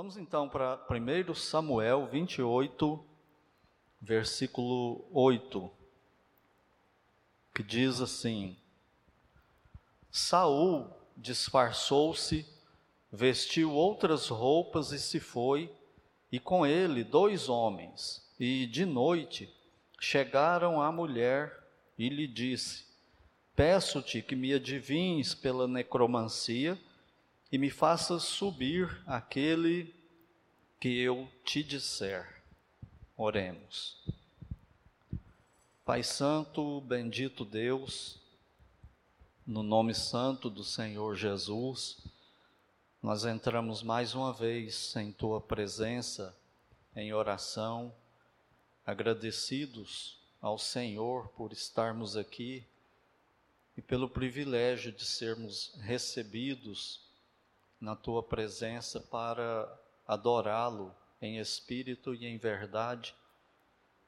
Vamos então para 1 Samuel 28, versículo 8, que diz assim: Saul disfarçou-se, vestiu outras roupas e se foi, e com ele dois homens. E de noite chegaram à mulher e lhe disse: Peço-te que me adivinhes pela necromancia e me faças subir aquele que eu te disser. Oremos. Pai Santo, bendito Deus, no nome santo do Senhor Jesus, nós entramos mais uma vez em tua presença, em oração, agradecidos ao Senhor por estarmos aqui e pelo privilégio de sermos recebidos na tua presença para adorá-lo em espírito e em verdade.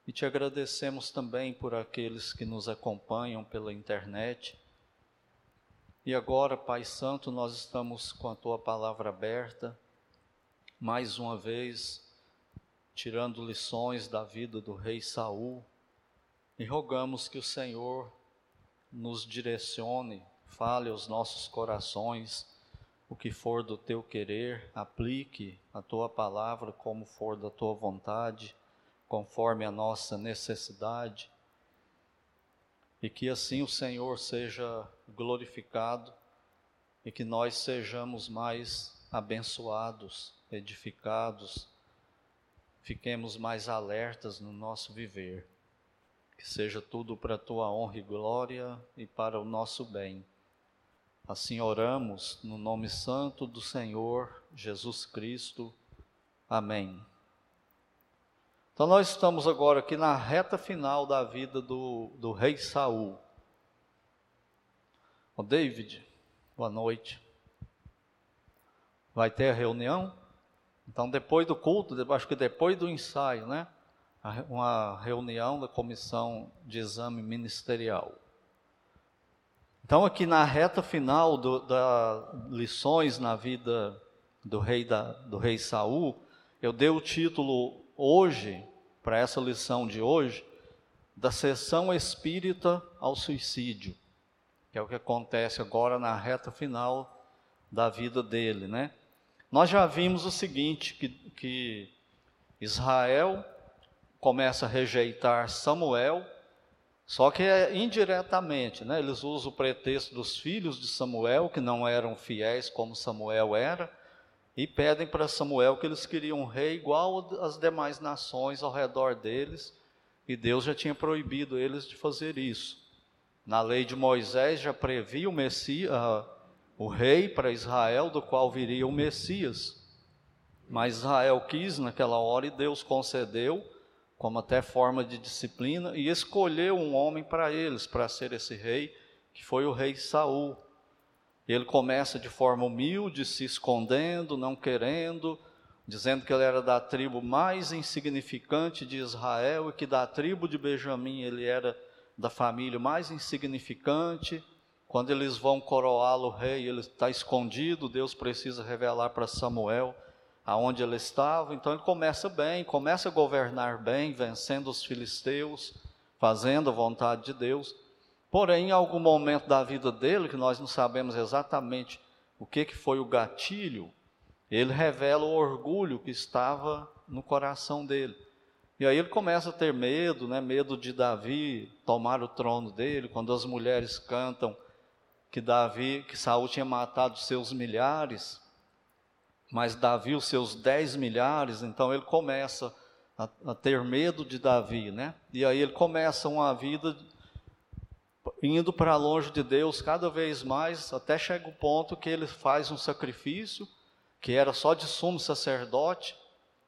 E te agradecemos também por aqueles que nos acompanham pela internet e agora, Pai Santo, nós estamos com a tua palavra aberta, mais uma vez, tirando lições da vida do rei Saul, e rogamos que o Senhor nos direcione, fale aos nossos corações o que for do teu querer, aplique a tua palavra como for da tua vontade, conforme a nossa necessidade e que assim o Senhor seja glorificado e que nós sejamos mais abençoados, edificados, fiquemos mais alertas no nosso viver. Que seja tudo para a tua honra e glória e para o nosso bem. Assim oramos no nome santo do Senhor Jesus Cristo. Amém. Então nós estamos agora aqui na reta final da vida do, do rei Saul. O David, boa noite. Vai ter a reunião? Então depois do culto, acho que depois do ensaio, né? Uma reunião da comissão de exame ministerial. Então aqui na reta final do, da lições na vida do rei da, do rei Saul, eu dei o título hoje para essa lição de hoje, da sessão espírita ao suicídio, que é o que acontece agora na reta final da vida dele, né? Nós já vimos o seguinte, que, que Israel começa a rejeitar Samuel, só que é indiretamente, né? Eles usam o pretexto dos filhos de Samuel, que não eram fiéis como Samuel era, e pedem para Samuel que eles queriam um rei igual às demais nações ao redor deles, e Deus já tinha proibido eles de fazer isso. Na lei de Moisés já previa o Messias, uh, o rei para Israel, do qual viria o Messias. Mas Israel quis naquela hora e Deus concedeu, como até forma de disciplina, e escolheu um homem para eles, para ser esse rei, que foi o rei Saul. Ele começa de forma humilde, se escondendo, não querendo, dizendo que ele era da tribo mais insignificante de Israel e que da tribo de Benjamim ele era da família mais insignificante. Quando eles vão coroá-lo rei, ele está escondido, Deus precisa revelar para Samuel aonde ele estava. Então ele começa bem, começa a governar bem, vencendo os filisteus, fazendo a vontade de Deus. Porém, em algum momento da vida dele, que nós não sabemos exatamente o que, que foi o gatilho, ele revela o orgulho que estava no coração dele. E aí ele começa a ter medo, né? medo de Davi tomar o trono dele, quando as mulheres cantam que Davi, que Saul tinha matado seus milhares, mas Davi os seus dez milhares, então ele começa a, a ter medo de Davi, né? E aí ele começa uma vida indo para longe de Deus cada vez mais, até chega o ponto que ele faz um sacrifício, que era só de sumo sacerdote,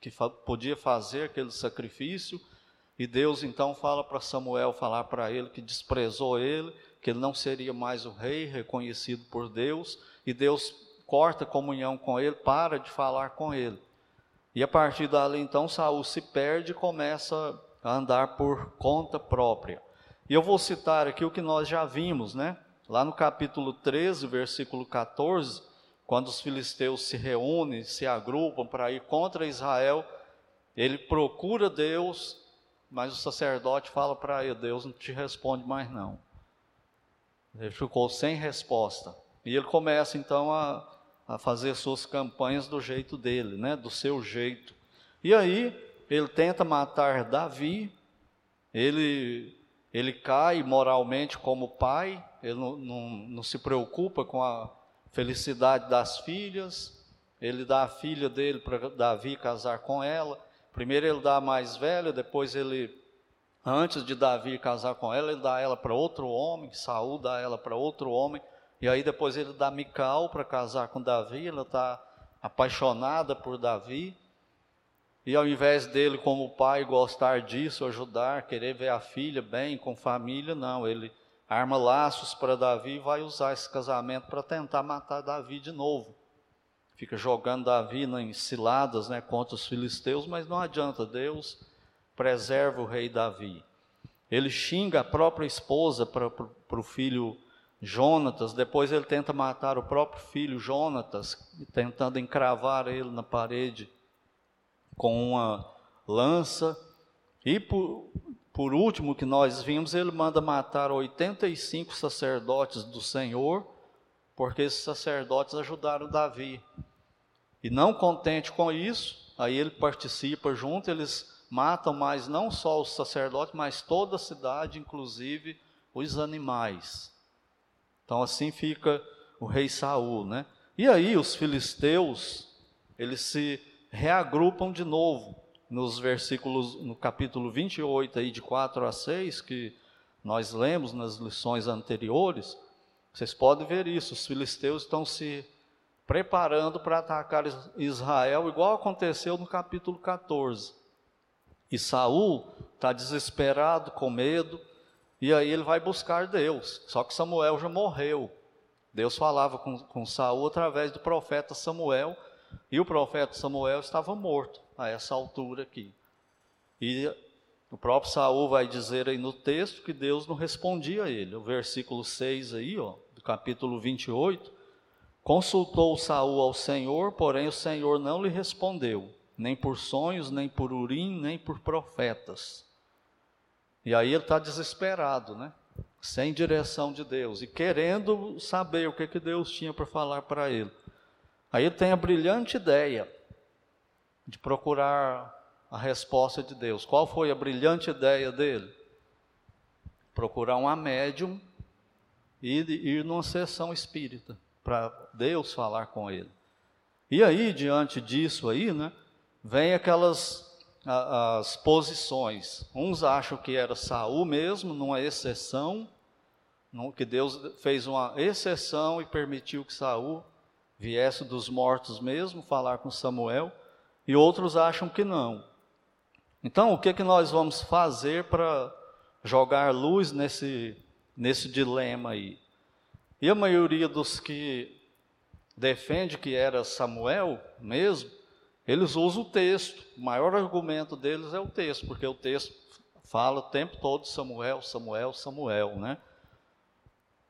que fa podia fazer aquele sacrifício, e Deus então fala para Samuel falar para ele que desprezou ele, que ele não seria mais o rei reconhecido por Deus, e Deus corta comunhão com ele, para de falar com ele. E a partir dali então Saul se perde e começa a andar por conta própria. E eu vou citar aqui o que nós já vimos, né? Lá no capítulo 13, versículo 14, quando os filisteus se reúnem, se agrupam para ir contra Israel, ele procura Deus, mas o sacerdote fala para ele: Deus não te responde mais não. Ele ficou sem resposta. E ele começa então a, a fazer suas campanhas do jeito dele, né? do seu jeito. E aí ele tenta matar Davi, ele, ele cai moralmente como pai, ele não, não, não se preocupa com a felicidade das filhas, ele dá a filha dele para Davi casar com ela. Primeiro ele dá a mais velha, depois ele, antes de Davi casar com ela, ele dá ela para outro homem, Saul dá ela para outro homem, e aí depois ele dá Mical para casar com Davi, ela está apaixonada por Davi, e ao invés dele, como pai, gostar disso, ajudar, querer ver a filha bem, com família, não, ele arma laços para Davi e vai usar esse casamento para tentar matar Davi de novo. Fica jogando Davi em ciladas né, contra os filisteus, mas não adianta, Deus preserva o rei Davi. Ele xinga a própria esposa para o filho Jonatas, depois ele tenta matar o próprio filho Jonatas, tentando encravar ele na parede com uma lança. E por, por último, que nós vimos, ele manda matar 85 sacerdotes do Senhor, porque esses sacerdotes ajudaram Davi. E não contente com isso, aí ele participa junto, eles matam mais não só os sacerdotes, mas toda a cidade, inclusive os animais. Então assim fica o rei Saul, né? E aí os filisteus, eles se reagrupam de novo nos versículos, no capítulo 28, aí, de 4 a 6, que nós lemos nas lições anteriores, vocês podem ver isso, os filisteus estão se preparando para atacar Israel, igual aconteceu no capítulo 14. E Saul está desesperado, com medo, e aí ele vai buscar Deus. Só que Samuel já morreu. Deus falava com, com Saul através do profeta Samuel, e o profeta Samuel estava morto a essa altura aqui. E o próprio Saul vai dizer aí no texto que Deus não respondia a ele. O versículo 6 aí, ó, do capítulo 28, consultou Saul ao Senhor, porém o Senhor não lhe respondeu, nem por sonhos, nem por urim, nem por profetas. E aí ele está desesperado, né? Sem direção de Deus e querendo saber o que, que Deus tinha para falar para ele. Aí ele tem a brilhante ideia de procurar a resposta de Deus. Qual foi a brilhante ideia dele? Procurar uma médium e ir numa sessão espírita para Deus falar com ele. E aí, diante disso aí, né, vem aquelas as posições. Uns acham que era Saul mesmo, numa exceção, que Deus fez uma exceção e permitiu que Saul viesse dos mortos mesmo falar com Samuel e outros acham que não. Então, o que, que nós vamos fazer para jogar luz nesse, nesse dilema aí? E a maioria dos que defende que era Samuel mesmo, eles usam o texto. O maior argumento deles é o texto, porque o texto fala o tempo todo Samuel, Samuel, Samuel, né?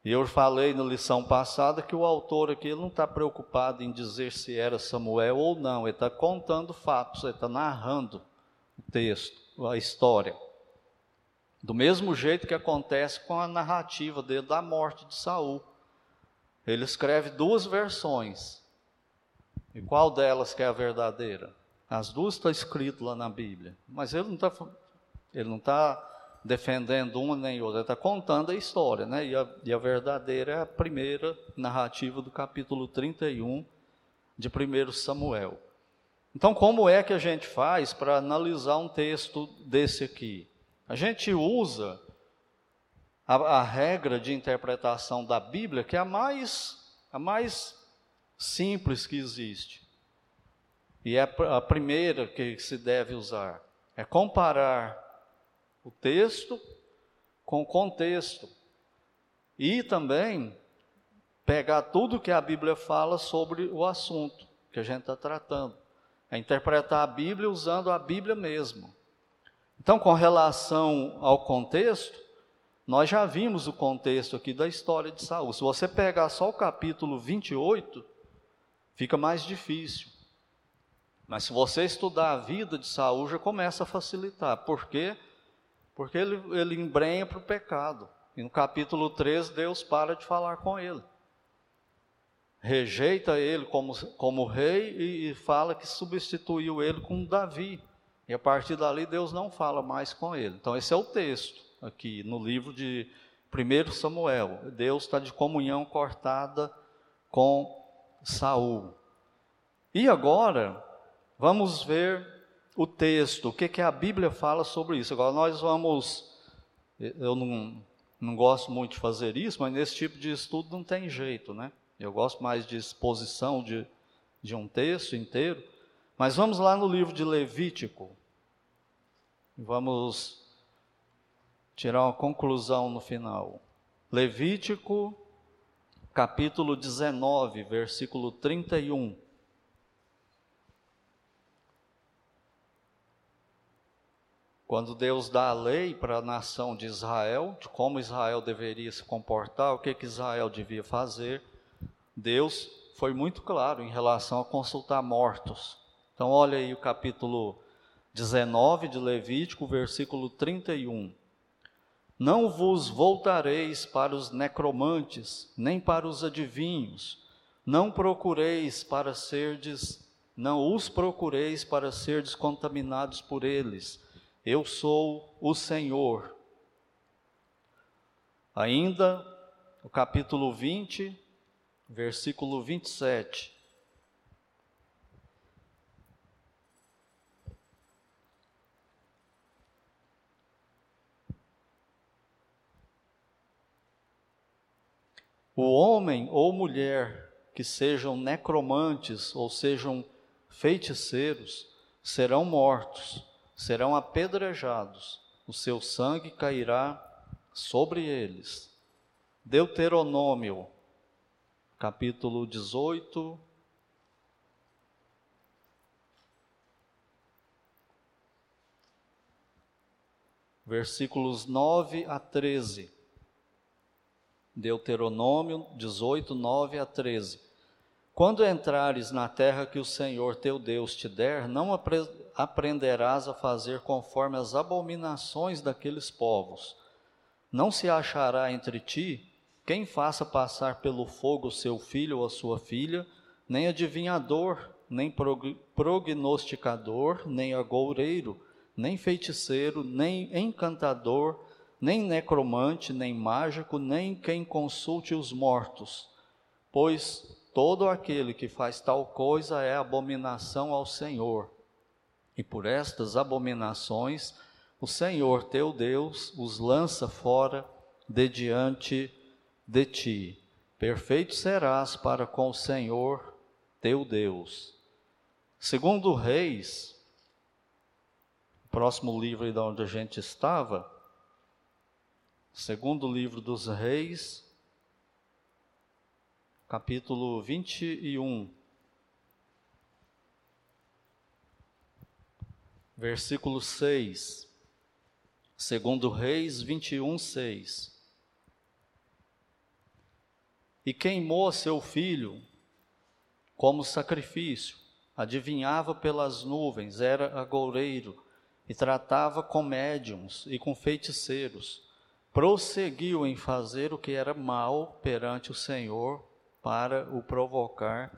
E eu falei na lição passada que o autor aqui não está preocupado em dizer se era Samuel ou não, ele está contando fatos, ele está narrando o texto, a história. Do mesmo jeito que acontece com a narrativa dele da morte de Saul. Ele escreve duas versões. E qual delas que é a verdadeira? As duas estão escritas lá na Bíblia. Mas ele não está ele não está defendendo uma nem outra, ele está contando a história, né? E a, e a verdadeira é a primeira narrativa do capítulo 31 de 1 Samuel. Então, como é que a gente faz para analisar um texto desse aqui? A gente usa a, a, regra de interpretação da Bíblia, que é a mais, a mais simples que existe. E é a primeira que se deve usar. É comparar o texto com o contexto. E também pegar tudo que a Bíblia fala sobre o assunto que a gente está tratando. É interpretar a Bíblia usando a Bíblia mesmo. Então, com relação ao contexto, nós já vimos o contexto aqui da história de Saul. Se você pegar só o capítulo 28, fica mais difícil. Mas se você estudar a vida de Saul, já começa a facilitar. Por quê? Porque ele, ele embrenha para o pecado. E no capítulo 3, Deus para de falar com ele. Rejeita ele como, como rei e, e fala que substituiu ele com Davi. E a partir dali, Deus não fala mais com ele. Então, esse é o texto aqui no livro de 1 Samuel. Deus está de comunhão cortada com Saul. E agora, vamos ver o texto, o que, que a Bíblia fala sobre isso. Agora, nós vamos. Eu não, não gosto muito de fazer isso, mas nesse tipo de estudo não tem jeito, né? Eu gosto mais de exposição de, de um texto inteiro. Mas vamos lá no livro de Levítico. Vamos tirar uma conclusão no final. Levítico, capítulo 19, versículo 31. Quando Deus dá a lei para a nação de Israel, de como Israel deveria se comportar, o que, que Israel devia fazer, Deus foi muito claro em relação a consultar mortos. Então, olha aí o capítulo 19 de Levítico, versículo 31. Não vos voltareis para os necromantes, nem para os adivinhos, não procureis para serdes, não os procureis para serdes contaminados por eles eu sou o Senhor. Ainda o capítulo 20, versículo 27. O homem ou mulher que sejam necromantes ou sejam feiticeiros serão mortos serão apedrejados, o seu sangue cairá sobre eles. Deuteronômio, capítulo 18, versículos 9 a 13. Deuteronômio 18, 9 a 13. Quando entrares na terra que o Senhor teu Deus te der, não aprenderás a fazer conforme as abominações daqueles povos. Não se achará entre ti quem faça passar pelo fogo seu filho ou a sua filha, nem adivinhador, nem prognosticador, nem agoureiro, nem feiticeiro, nem encantador, nem necromante, nem mágico, nem quem consulte os mortos, pois Todo aquele que faz tal coisa é abominação ao Senhor. E por estas abominações, o Senhor teu Deus os lança fora de diante de ti. Perfeito serás para com o Senhor teu Deus. Segundo Reis, próximo livro de onde a gente estava, segundo livro dos Reis, capítulo 21, versículo 6. Segundo Reis 21, 6. E queimou seu filho como sacrifício, adivinhava pelas nuvens, era agoureiro, e tratava com médiums e com feiticeiros. Prosseguiu em fazer o que era mal perante o Senhor, para o provocar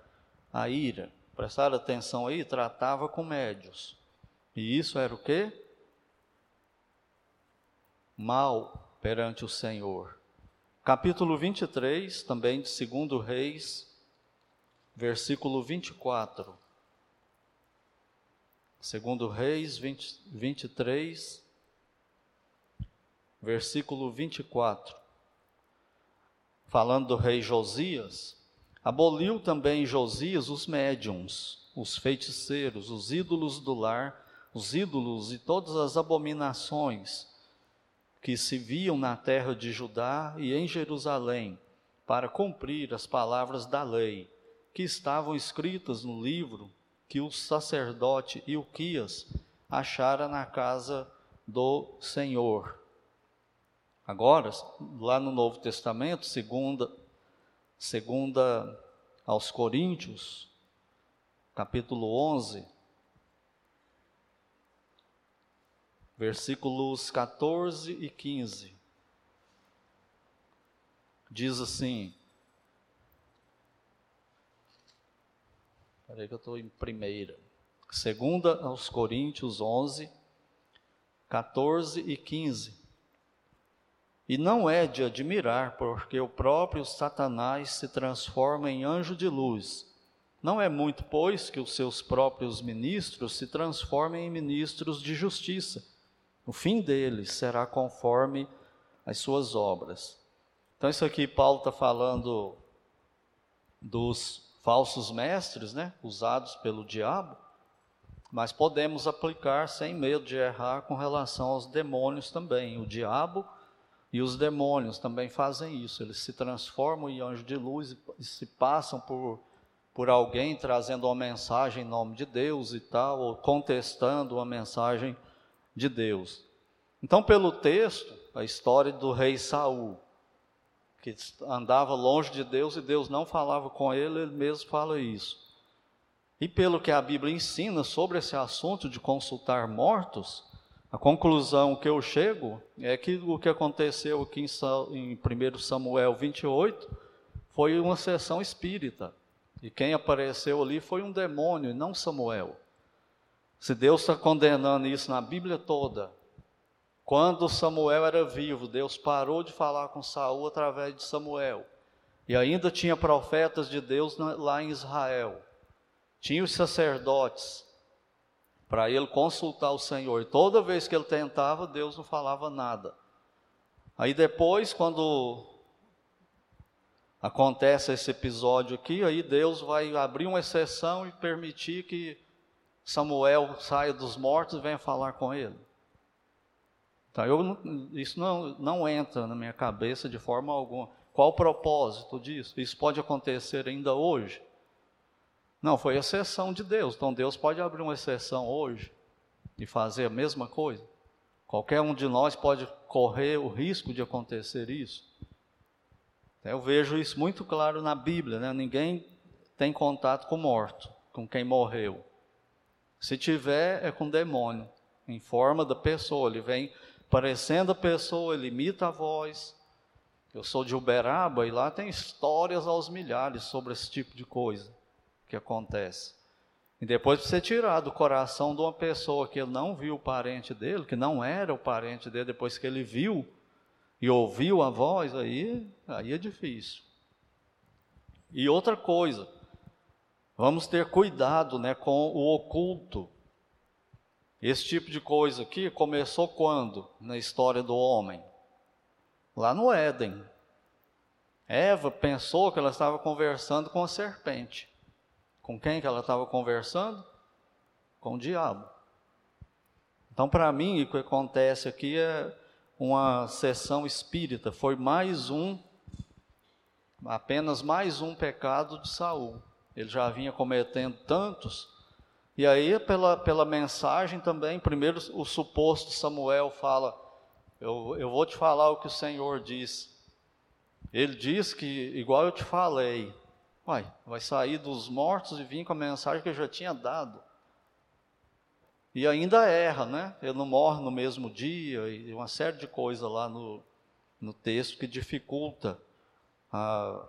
a ira. Prestar atenção aí, tratava com médios. E isso era o quê? Mal perante o Senhor. Capítulo 23, também de 2 Reis, versículo 24. Segundo Reis 20, 23, versículo 24 falando do rei Josias, aboliu também Josias os médiums, os feiticeiros, os ídolos do lar, os ídolos e todas as abominações que se viam na terra de Judá e em Jerusalém, para cumprir as palavras da lei que estavam escritas no livro que o sacerdote Ilquias achara na casa do Senhor. Agora, lá no Novo Testamento, segunda, segunda aos Coríntios, capítulo 11, versículos 14 e 15. Diz assim: Peraí que eu estou em primeira. Segunda aos Coríntios 11, 14 e 15. E não é de admirar, porque o próprio Satanás se transforma em anjo de luz. Não é muito, pois, que os seus próprios ministros se transformem em ministros de justiça. O fim deles será conforme as suas obras. Então, isso aqui Paulo está falando dos falsos mestres, né, usados pelo diabo, mas podemos aplicar sem medo de errar com relação aos demônios também. O diabo e os demônios também fazem isso, eles se transformam em anjos de luz e se passam por, por alguém trazendo uma mensagem em nome de Deus e tal, ou contestando uma mensagem de Deus. Então, pelo texto, a história do rei Saul, que andava longe de Deus e Deus não falava com ele, ele mesmo fala isso. E pelo que a Bíblia ensina sobre esse assunto de consultar mortos, a conclusão que eu chego é que o que aconteceu aqui em 1 Samuel 28 foi uma sessão espírita. E quem apareceu ali foi um demônio, e não Samuel. Se Deus está condenando isso na Bíblia toda, quando Samuel era vivo, Deus parou de falar com Saul através de Samuel. E ainda tinha profetas de Deus lá em Israel. Tinha os sacerdotes para ele consultar o Senhor. E toda vez que ele tentava, Deus não falava nada. Aí depois, quando acontece esse episódio aqui, aí Deus vai abrir uma exceção e permitir que Samuel saia dos mortos e venha falar com ele. Tá, eu, isso não, não entra na minha cabeça de forma alguma. Qual o propósito disso? Isso pode acontecer ainda hoje? Não, foi exceção de Deus. Então Deus pode abrir uma exceção hoje e fazer a mesma coisa. Qualquer um de nós pode correr o risco de acontecer isso. Eu vejo isso muito claro na Bíblia, né? Ninguém tem contato com o morto, com quem morreu. Se tiver, é com demônio, em forma da pessoa. Ele vem parecendo a pessoa, ele imita a voz. Eu sou de Uberaba e lá tem histórias aos milhares sobre esse tipo de coisa que acontece. E depois de você tirar do coração de uma pessoa que ele não viu o parente dele, que não era o parente dele, depois que ele viu e ouviu a voz, aí, aí é difícil. E outra coisa, vamos ter cuidado né, com o oculto. Esse tipo de coisa aqui começou quando? Na história do homem? Lá no Éden. Eva pensou que ela estava conversando com a serpente. Com quem que ela estava conversando? Com o diabo. Então, para mim, o que acontece aqui é uma sessão espírita. Foi mais um, apenas mais um pecado de Saul. Ele já vinha cometendo tantos e aí, pela, pela mensagem também, primeiro o suposto Samuel fala: eu, eu vou te falar o que o Senhor diz. Ele diz que, igual eu te falei, vai, vai sair dos mortos e vir com a mensagem que eu já tinha dado. E ainda erra, né? Ele não morre no mesmo dia, e uma série de coisas lá no, no texto que dificulta a,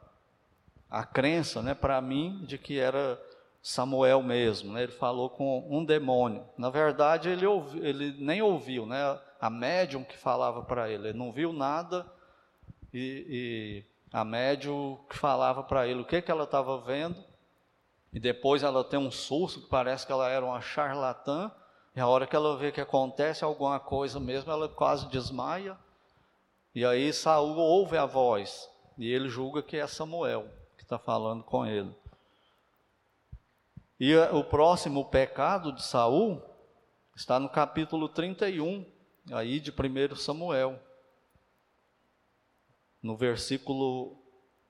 a crença, né, para mim, de que era Samuel mesmo, né? ele falou com um demônio. Na verdade, ele, ouvi, ele nem ouviu, né? a médium que falava para ele, ele não viu nada e, e a que falava para ele o que, que ela estava vendo, e depois ela tem um susto, que parece que ela era uma charlatã, e a hora que ela vê que acontece alguma coisa mesmo, ela quase desmaia, e aí Saul ouve a voz, e ele julga que é Samuel que está falando com ele. E o próximo pecado de Saul está no capítulo 31, aí de 1 Samuel. No versículo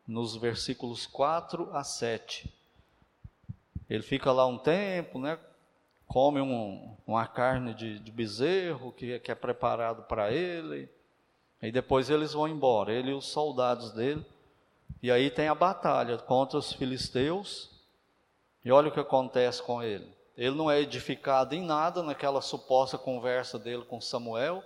nos versículos 4 a 7. Ele fica lá um tempo, né? Come um, uma carne de, de bezerro que, que é preparado para ele. E depois eles vão embora, ele e os soldados dele. E aí tem a batalha contra os filisteus E olha o que acontece com ele. Ele não é edificado em nada naquela suposta conversa dele com Samuel.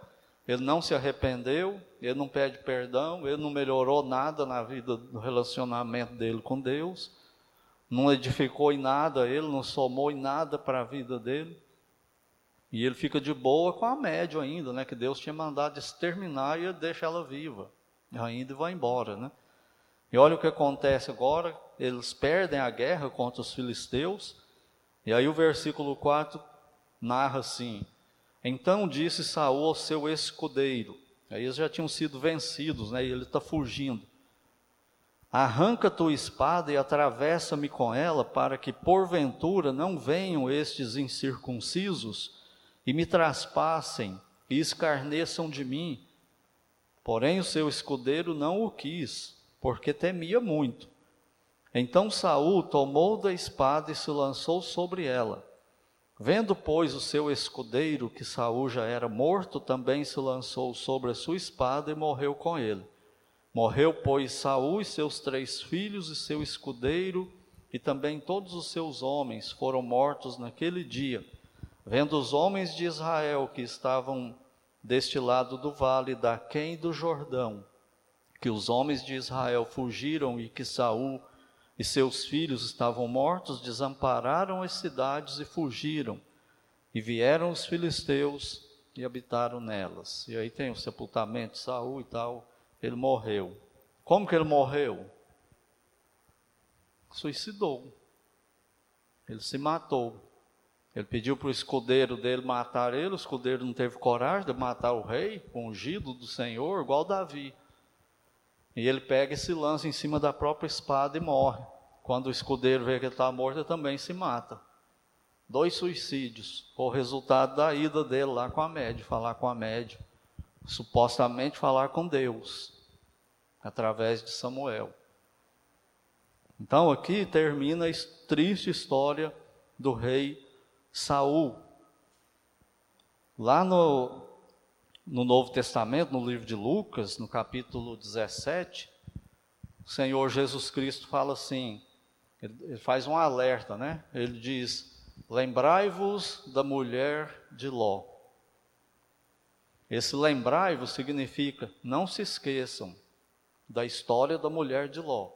Ele não se arrependeu, ele não pede perdão, ele não melhorou nada na vida do relacionamento dele com Deus, não edificou em nada, ele não somou em nada para a vida dele. E ele fica de boa com a média ainda, né? Que Deus tinha mandado exterminar e deixa ela viva. Ainda e vai embora, né? E olha o que acontece agora, eles perdem a guerra contra os filisteus, e aí o versículo 4 narra assim: Então disse Saul ao seu escudeiro, aí eles já tinham sido vencidos, né, e ele está fugindo. Arranca tua espada e atravessa-me com ela, para que porventura não venham estes incircuncisos e me traspassem e escarneçam de mim. Porém o seu escudeiro não o quis, porque temia muito. Então Saul tomou da espada e se lançou sobre ela. Vendo, pois, o seu escudeiro que Saul já era morto, também se lançou sobre a sua espada e morreu com ele. Morreu, pois, Saul e seus três filhos e seu escudeiro, e também todos os seus homens foram mortos naquele dia. Vendo os homens de Israel que estavam deste lado do vale, da quem do Jordão, que os homens de Israel fugiram e que Saul e seus filhos estavam mortos, desampararam as cidades e fugiram. E vieram os filisteus e habitaram nelas. E aí tem o sepultamento de Saul e tal. Ele morreu. Como que ele morreu? Suicidou. Ele se matou. Ele pediu para o escudeiro dele matar ele, o escudeiro não teve coragem de matar o rei, ungido do Senhor, igual Davi. E ele pega e se lança em cima da própria espada e morre. Quando o escudeiro vê que ele está morto, ele também se mata. Dois suicídios, o resultado da ida dele lá com a média, falar com a média, supostamente falar com Deus, através de Samuel. Então aqui termina a triste história do rei Saul. Lá no, no Novo Testamento, no livro de Lucas, no capítulo 17, o Senhor Jesus Cristo fala assim, ele faz um alerta, né? Ele diz: Lembrai-vos da mulher de Ló. Esse lembrai-vos significa não se esqueçam da história da mulher de Ló.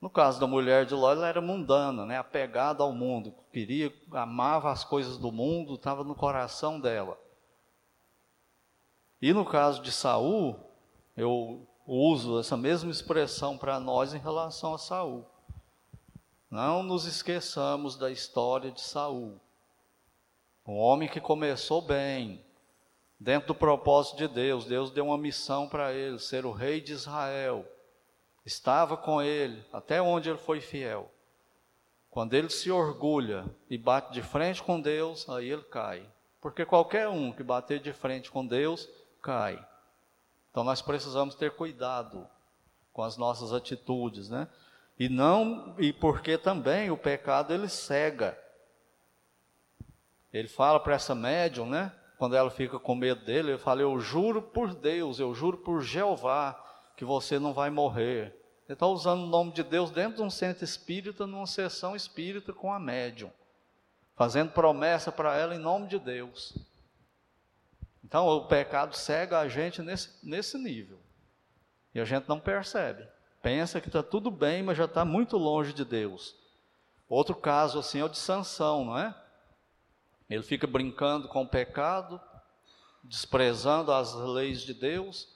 No caso da mulher de Ló, ela era mundana, né? apegada ao mundo, queria, amava as coisas do mundo, estava no coração dela. E no caso de Saul, eu uso essa mesma expressão para nós em relação a Saul. Não nos esqueçamos da história de Saul. Um homem que começou bem, dentro do propósito de Deus. Deus deu uma missão para ele, ser o rei de Israel estava com ele até onde ele foi fiel. Quando ele se orgulha e bate de frente com Deus, aí ele cai. Porque qualquer um que bater de frente com Deus, cai. Então nós precisamos ter cuidado com as nossas atitudes, né? E não e porque também o pecado ele cega. Ele fala para essa médium, né? Quando ela fica com medo dele, ele fala: "Eu juro por Deus, eu juro por Jeová, que você não vai morrer. Ele está usando o nome de Deus dentro de um centro espírita, numa sessão espírita com a médium, fazendo promessa para ela em nome de Deus. Então o pecado cega a gente nesse, nesse nível. E a gente não percebe. Pensa que está tudo bem, mas já está muito longe de Deus. Outro caso assim é o de Sansão, não é? Ele fica brincando com o pecado, desprezando as leis de Deus,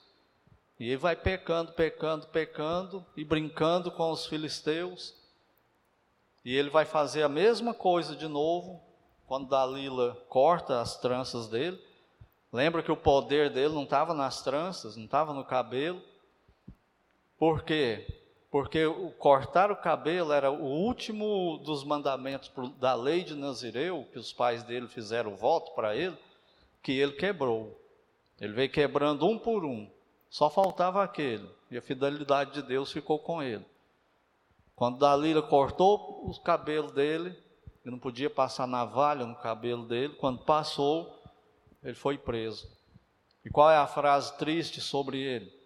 e ele vai pecando, pecando, pecando e brincando com os filisteus. E ele vai fazer a mesma coisa de novo quando Dalila corta as tranças dele. Lembra que o poder dele não estava nas tranças, não estava no cabelo. Por quê? Porque o cortar o cabelo era o último dos mandamentos da lei de Nazireu, que os pais dele fizeram voto para ele, que ele quebrou. Ele veio quebrando um por um. Só faltava aquele. E a fidelidade de Deus ficou com ele. Quando Dalila cortou o cabelo dele, ele não podia passar navalha no cabelo dele, quando passou, ele foi preso. E qual é a frase triste sobre ele?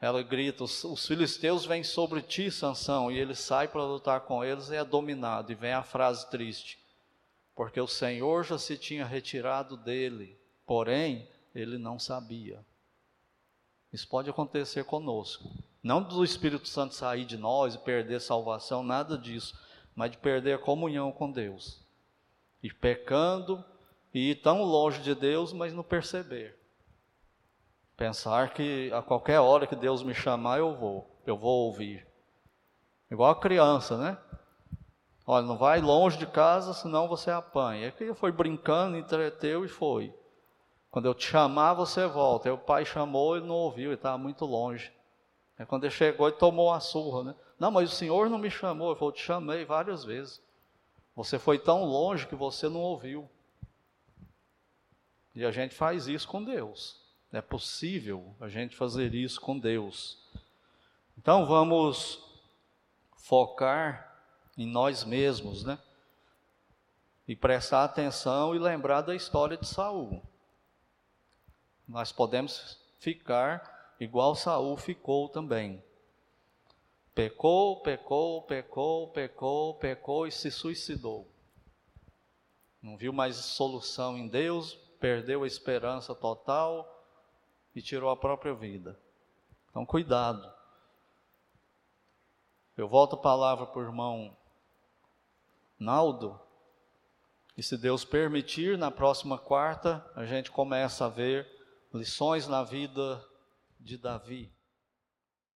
ela grita: os, os filisteus vêm sobre ti, Sansão, e ele sai para lutar com eles e é dominado. E vem a frase triste: porque o Senhor já se tinha retirado dele, porém ele não sabia. Isso pode acontecer conosco. Não do Espírito Santo sair de nós e perder salvação, nada disso, mas de perder a comunhão com Deus. E pecando e tão longe de Deus, mas não perceber. Pensar que a qualquer hora que Deus me chamar, eu vou, eu vou ouvir. Igual a criança, né? Olha, não vai longe de casa, senão você apanha. É que foi brincando, entreteu e foi. Quando eu te chamar, você volta. Aí o pai chamou e não ouviu, ele estava muito longe. Aí quando ele chegou, ele tomou uma surra, né? Não, mas o senhor não me chamou. Ele falou, te chamei várias vezes. Você foi tão longe que você não ouviu. E a gente faz isso com Deus. É possível a gente fazer isso com Deus. Então vamos focar em nós mesmos, né? E prestar atenção e lembrar da história de Saul. Nós podemos ficar igual Saul ficou também. Pecou, pecou, pecou, pecou, pecou e se suicidou. Não viu mais solução em Deus, perdeu a esperança total e tirou a própria vida. Então, cuidado. Eu volto a palavra para o irmão Naldo. E se Deus permitir, na próxima quarta, a gente começa a ver lições na vida de Davi.